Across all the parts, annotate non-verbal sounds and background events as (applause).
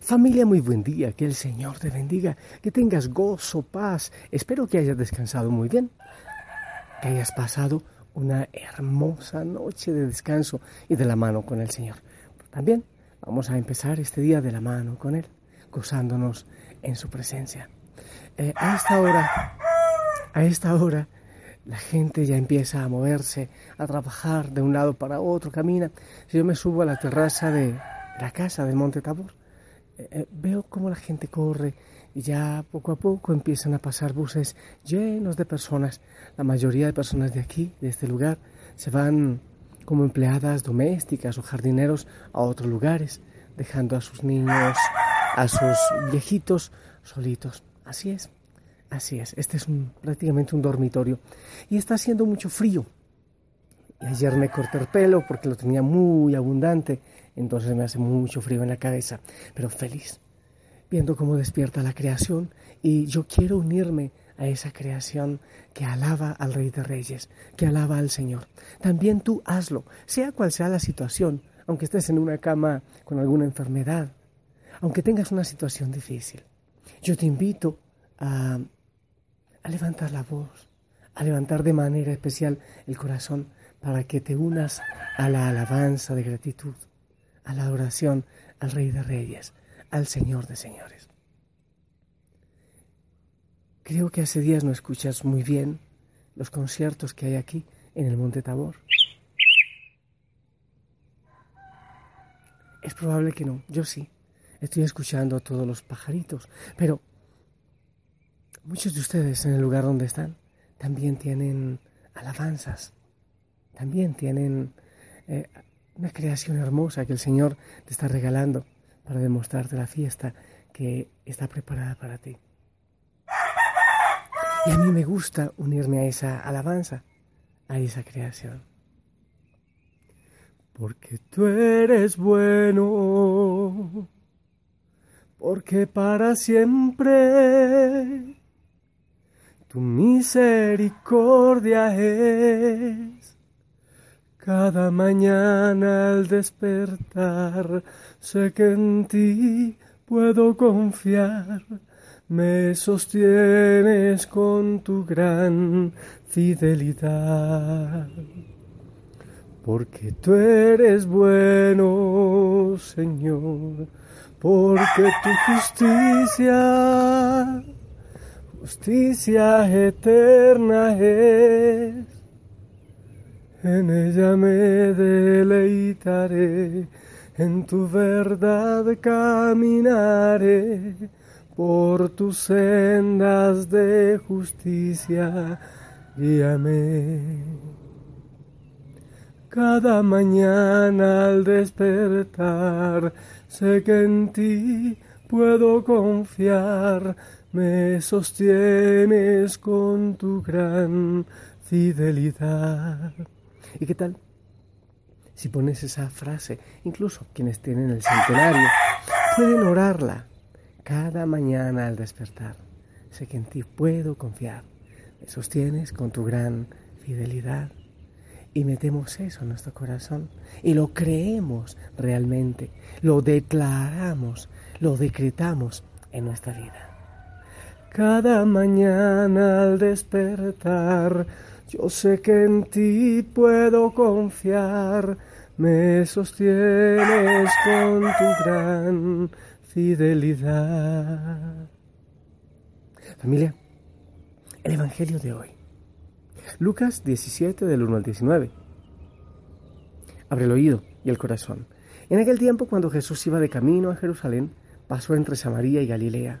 Familia, muy buen día, que el Señor te bendiga, que tengas gozo, paz. Espero que hayas descansado muy bien, que hayas pasado una hermosa noche de descanso y de la mano con el Señor. También vamos a empezar este día de la mano con Él, gozándonos en su presencia. Eh, a esta hora, a esta hora, la gente ya empieza a moverse, a trabajar de un lado para otro, camina. Si yo me subo a la terraza de la casa del Monte Tabor, eh, eh, veo cómo la gente corre y ya poco a poco empiezan a pasar buses llenos de personas. La mayoría de personas de aquí, de este lugar, se van como empleadas domésticas o jardineros a otros lugares, dejando a sus niños, a sus viejitos solitos. Así es, así es. Este es prácticamente un dormitorio y está haciendo mucho frío. Y ayer me corté el pelo porque lo tenía muy abundante entonces me hace mucho frío en la cabeza, pero feliz, viendo cómo despierta la creación y yo quiero unirme a esa creación que alaba al Rey de Reyes, que alaba al Señor. También tú hazlo, sea cual sea la situación, aunque estés en una cama con alguna enfermedad, aunque tengas una situación difícil. Yo te invito a, a levantar la voz, a levantar de manera especial el corazón para que te unas a la alabanza de gratitud a la adoración al Rey de Reyes, al Señor de Señores. Creo que hace días no escuchas muy bien los conciertos que hay aquí en el Monte Tabor. Es probable que no, yo sí. Estoy escuchando a todos los pajaritos, pero muchos de ustedes en el lugar donde están también tienen alabanzas, también tienen eh, una creación hermosa que el Señor te está regalando para demostrarte la fiesta que está preparada para ti. Y a mí me gusta unirme a esa alabanza, a esa creación. Porque tú eres bueno, porque para siempre tu misericordia es cada mañana al despertar, sé que en ti puedo confiar. Me sostienes con tu gran fidelidad. Porque tú eres bueno, Señor, porque tu justicia, justicia eterna es en ella me deleitaré, en tu verdad caminaré, por tus sendas de justicia, guíame. Cada mañana al despertar, sé que en ti puedo confiar, me sostienes con tu gran fidelidad. ¿Y qué tal? Si pones esa frase, incluso quienes tienen el centenario, pueden orarla cada mañana al despertar. Sé que en ti puedo confiar. Me sostienes con tu gran fidelidad. Y metemos eso en nuestro corazón y lo creemos realmente, lo declaramos, lo decretamos en nuestra vida. Cada mañana al despertar, yo sé que en ti puedo confiar, me sostienes con tu gran fidelidad. Familia, el Evangelio de hoy. Lucas 17 del 1 al 19. Abre el oído y el corazón. En aquel tiempo, cuando Jesús iba de camino a Jerusalén, pasó entre Samaria y Galilea.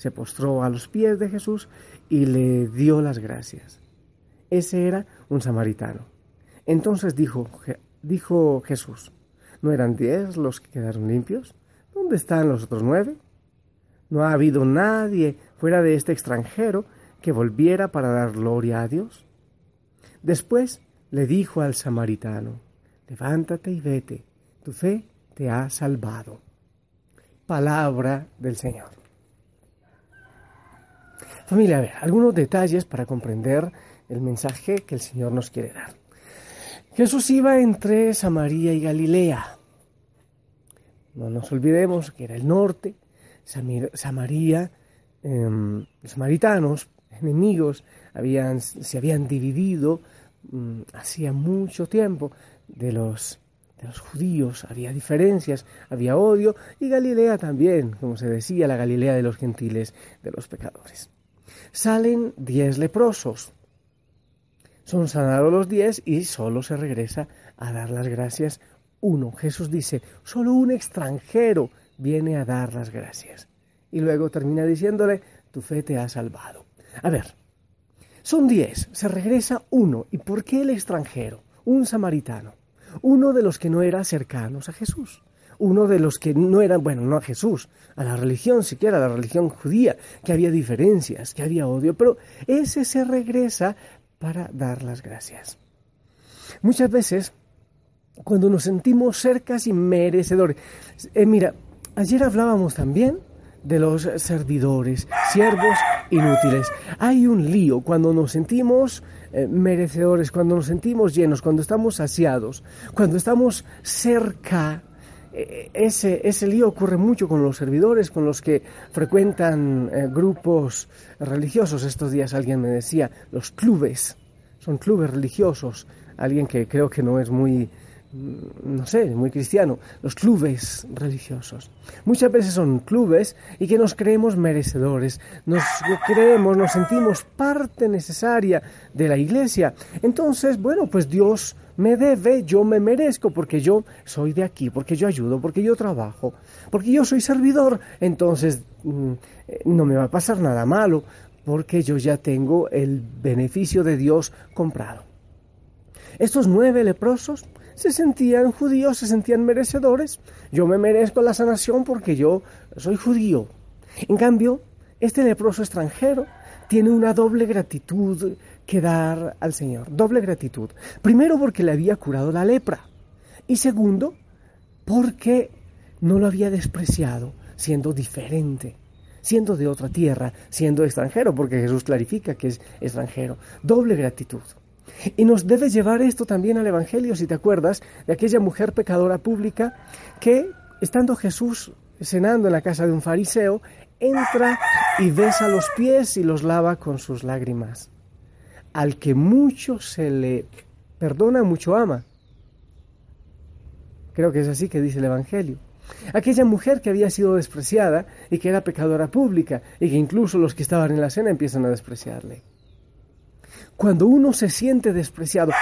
Se postró a los pies de Jesús y le dio las gracias. Ese era un samaritano. Entonces dijo, dijo Jesús, ¿no eran diez los que quedaron limpios? ¿Dónde están los otros nueve? No ha habido nadie fuera de este extranjero que volviera para dar gloria a Dios. Después le dijo al samaritano, levántate y vete, tu fe te ha salvado. Palabra del Señor. Familia, a ver, algunos detalles para comprender el mensaje que el Señor nos quiere dar. Jesús iba entre Samaria y Galilea. No nos olvidemos que era el norte, Samaria, em, los samaritanos, enemigos, habían, se habían dividido mm, hacía mucho tiempo de los, de los judíos, había diferencias, había odio, y Galilea también, como se decía, la Galilea de los gentiles, de los pecadores. Salen diez leprosos, son sanados los diez y solo se regresa a dar las gracias uno. Jesús dice, solo un extranjero viene a dar las gracias. Y luego termina diciéndole, tu fe te ha salvado. A ver, son diez, se regresa uno. ¿Y por qué el extranjero? Un samaritano, uno de los que no era cercanos a Jesús uno de los que no eran, bueno, no a Jesús, a la religión siquiera, a la religión judía, que había diferencias, que había odio, pero ese se regresa para dar las gracias. Muchas veces, cuando nos sentimos cercas y merecedores, eh, mira, ayer hablábamos también de los servidores, siervos inútiles. Hay un lío cuando nos sentimos eh, merecedores, cuando nos sentimos llenos, cuando estamos saciados, cuando estamos cerca eh, ese, ese lío ocurre mucho con los servidores, con los que frecuentan eh, grupos religiosos. Estos días alguien me decía, los clubes, son clubes religiosos. Alguien que creo que no es muy, no sé, muy cristiano, los clubes religiosos. Muchas veces son clubes y que nos creemos merecedores, nos creemos, nos sentimos parte necesaria de la iglesia. Entonces, bueno, pues Dios me debe, yo me merezco, porque yo soy de aquí, porque yo ayudo, porque yo trabajo, porque yo soy servidor, entonces mm, eh, no me va a pasar nada malo, porque yo ya tengo el beneficio de Dios comprado. Estos nueve leprosos se sentían judíos, se sentían merecedores. Yo me merezco la sanación porque yo soy judío. En cambio, este leproso extranjero tiene una doble gratitud que dar al Señor. Doble gratitud. Primero porque le había curado la lepra. Y segundo, porque no lo había despreciado siendo diferente, siendo de otra tierra, siendo extranjero, porque Jesús clarifica que es extranjero. Doble gratitud. Y nos debe llevar esto también al Evangelio, si te acuerdas, de aquella mujer pecadora pública que, estando Jesús cenando en la casa de un fariseo, entra y besa los pies y los lava con sus lágrimas al que mucho se le perdona, mucho ama. Creo que es así que dice el Evangelio. Aquella mujer que había sido despreciada y que era pecadora pública y que incluso los que estaban en la cena empiezan a despreciarle. Cuando uno se siente despreciado,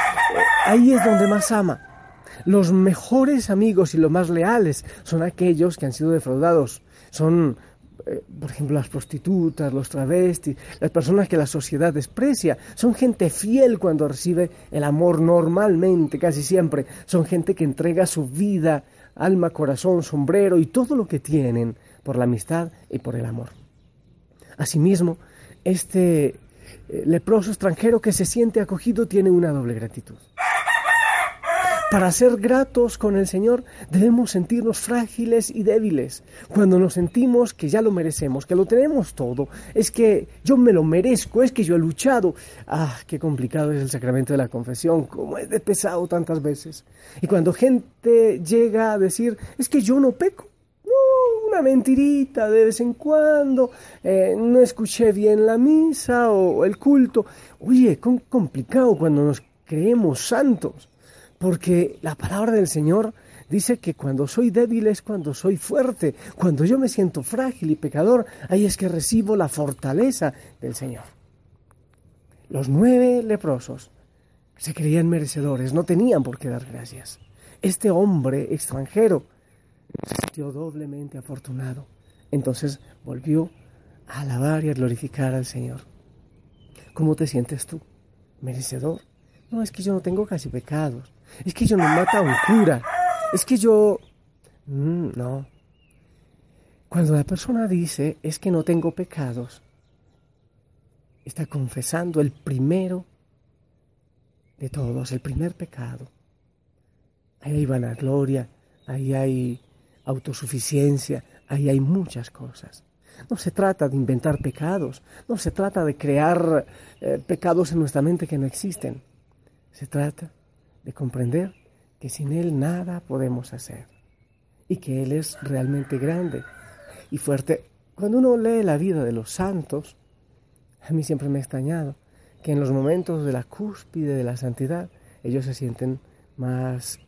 ahí es donde más ama. Los mejores amigos y los más leales son aquellos que han sido defraudados, son eh, por ejemplo, las prostitutas, los travestis, las personas que la sociedad desprecia, son gente fiel cuando recibe el amor normalmente, casi siempre, son gente que entrega su vida, alma, corazón, sombrero y todo lo que tienen por la amistad y por el amor. Asimismo, este leproso extranjero que se siente acogido tiene una doble gratitud. Para ser gratos con el Señor debemos sentirnos frágiles y débiles. Cuando nos sentimos que ya lo merecemos, que lo tenemos todo, es que yo me lo merezco, es que yo he luchado. Ah, qué complicado es el sacramento de la confesión, cómo es de pesado tantas veces. Y cuando gente llega a decir, es que yo no peco, una mentirita de vez en cuando, eh, no escuché bien la misa o el culto. Oye, qué complicado cuando nos creemos santos porque la palabra del Señor Dice que cuando soy débil es cuando soy fuerte. Cuando yo me siento frágil y pecador, ahí es que recibo la fortaleza del Señor. Los nueve leprosos se creían merecedores, no tenían por qué dar gracias. Este hombre extranjero se sintió doblemente afortunado. Entonces volvió a alabar y a glorificar al Señor. ¿Cómo te sientes tú? ¿Merecedor? No, es que yo no tengo casi pecados. Es que yo no mata a un cura. Es que yo... Mm, no. Cuando la persona dice, es que no tengo pecados, está confesando el primero de todos, el primer pecado. Ahí hay vanagloria, ahí hay autosuficiencia, ahí hay muchas cosas. No se trata de inventar pecados, no se trata de crear eh, pecados en nuestra mente que no existen. Se trata de comprender que sin Él nada podemos hacer y que Él es realmente grande y fuerte. Cuando uno lee la vida de los santos, a mí siempre me ha extrañado que en los momentos de la cúspide de la santidad ellos se sienten más,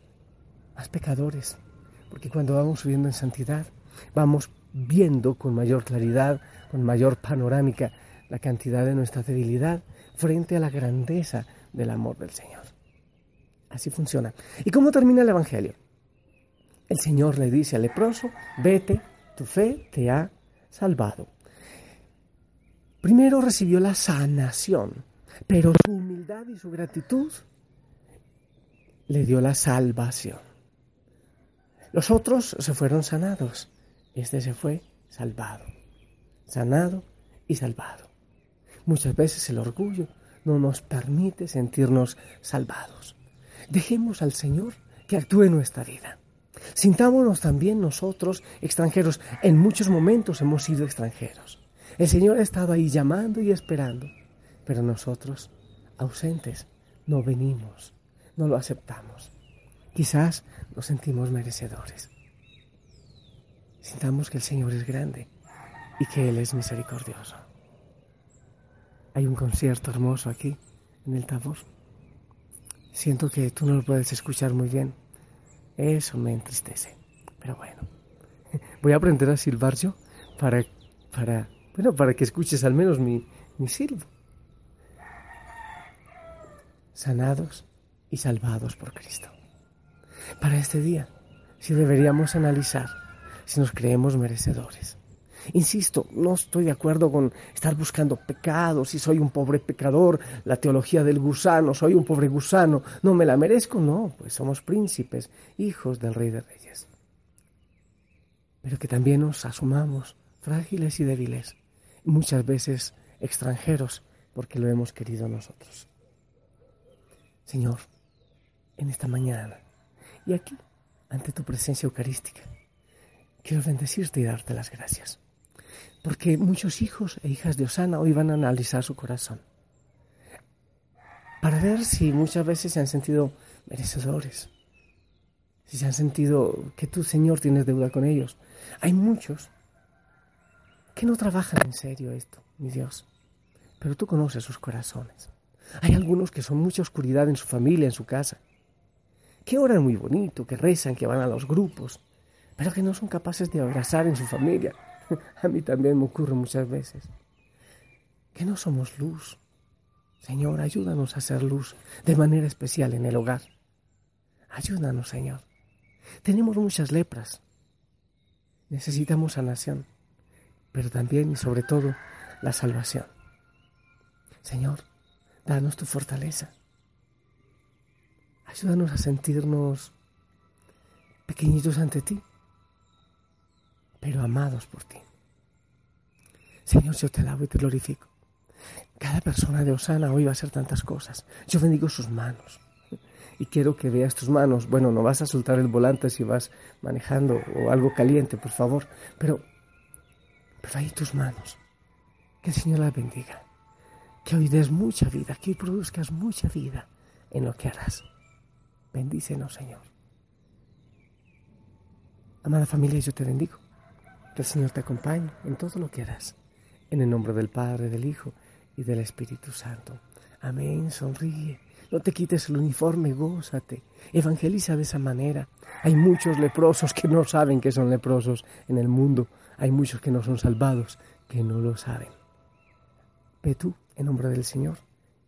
más pecadores, porque cuando vamos subiendo en santidad vamos viendo con mayor claridad, con mayor panorámica la cantidad de nuestra debilidad frente a la grandeza del amor del Señor. Así funciona. ¿Y cómo termina el Evangelio? El Señor le dice al leproso, vete, tu fe te ha salvado. Primero recibió la sanación, pero su humildad y su gratitud le dio la salvación. Los otros se fueron sanados, este se fue salvado, sanado y salvado. Muchas veces el orgullo no nos permite sentirnos salvados. Dejemos al Señor que actúe en nuestra vida. Sintámonos también nosotros extranjeros. En muchos momentos hemos sido extranjeros. El Señor ha estado ahí llamando y esperando, pero nosotros, ausentes, no venimos, no lo aceptamos. Quizás nos sentimos merecedores. Sintamos que el Señor es grande y que Él es misericordioso. Hay un concierto hermoso aquí, en el Tabor. Siento que tú no lo puedes escuchar muy bien. Eso me entristece. Pero bueno, (laughs) voy a aprender a silbar yo para, para, bueno, para que escuches al menos mi, mi silbo. Sanados y salvados por Cristo. Para este día, sí deberíamos analizar si nos creemos merecedores. Insisto, no estoy de acuerdo con estar buscando pecados, si soy un pobre pecador, la teología del gusano, soy un pobre gusano, no me la merezco, no, pues somos príncipes, hijos del Rey de Reyes. Pero que también nos asumamos frágiles y débiles, muchas veces extranjeros, porque lo hemos querido nosotros. Señor, en esta mañana y aquí, ante tu presencia eucarística, quiero bendecirte y darte las gracias. Porque muchos hijos e hijas de Osana hoy van a analizar su corazón. Para ver si muchas veces se han sentido merecedores, si se han sentido que tú, Señor, tienes deuda con ellos. Hay muchos que no trabajan en serio esto, mi Dios, pero tú conoces sus corazones. Hay algunos que son mucha oscuridad en su familia, en su casa, que oran muy bonito, que rezan, que van a los grupos, pero que no son capaces de abrazar en su familia (laughs) a mí también me ocurre muchas veces. Que no somos luz. Señor, ayúdanos a ser luz de manera especial en el hogar. Ayúdanos, Señor. Tenemos muchas lepras. Necesitamos sanación, pero también y sobre todo la salvación. Señor, danos tu fortaleza. Ayúdanos a sentirnos pequeñitos ante ti pero amados por ti. Señor, yo te alabo y te glorifico. Cada persona de Osana hoy va a hacer tantas cosas. Yo bendigo sus manos. Y quiero que veas tus manos. Bueno, no vas a soltar el volante si vas manejando o algo caliente, por favor. Pero, pero ahí tus manos. Que el Señor las bendiga. Que hoy des mucha vida, que hoy produzcas mucha vida en lo que harás. Bendícenos, Señor. Amada familia, yo te bendigo. Que el Señor te acompañe en todo lo que harás. En el nombre del Padre, del Hijo y del Espíritu Santo. Amén. Sonríe. No te quites el uniforme, gózate. Evangeliza de esa manera. Hay muchos leprosos que no saben que son leprosos en el mundo. Hay muchos que no son salvados, que no lo saben. Ve tú en nombre del Señor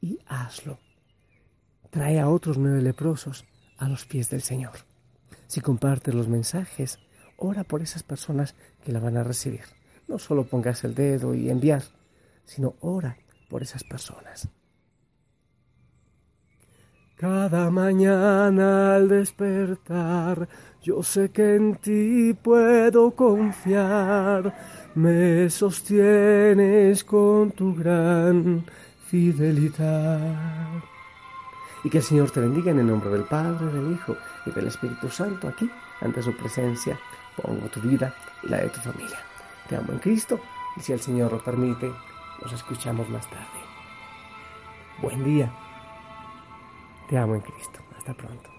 y hazlo. Trae a otros nueve leprosos a los pies del Señor. Si compartes los mensajes, ora por esas personas que la van a recibir. No solo pongas el dedo y enviar, sino ora por esas personas. Cada mañana al despertar, yo sé que en ti puedo confiar. Me sostienes con tu gran fidelidad. Y que el Señor te bendiga en el nombre del Padre, del Hijo y del Espíritu Santo aquí, ante su presencia. Pongo tu vida y la de tu familia. Te amo en Cristo y si el Señor lo permite, nos escuchamos más tarde. Buen día. Te amo en Cristo. Hasta pronto.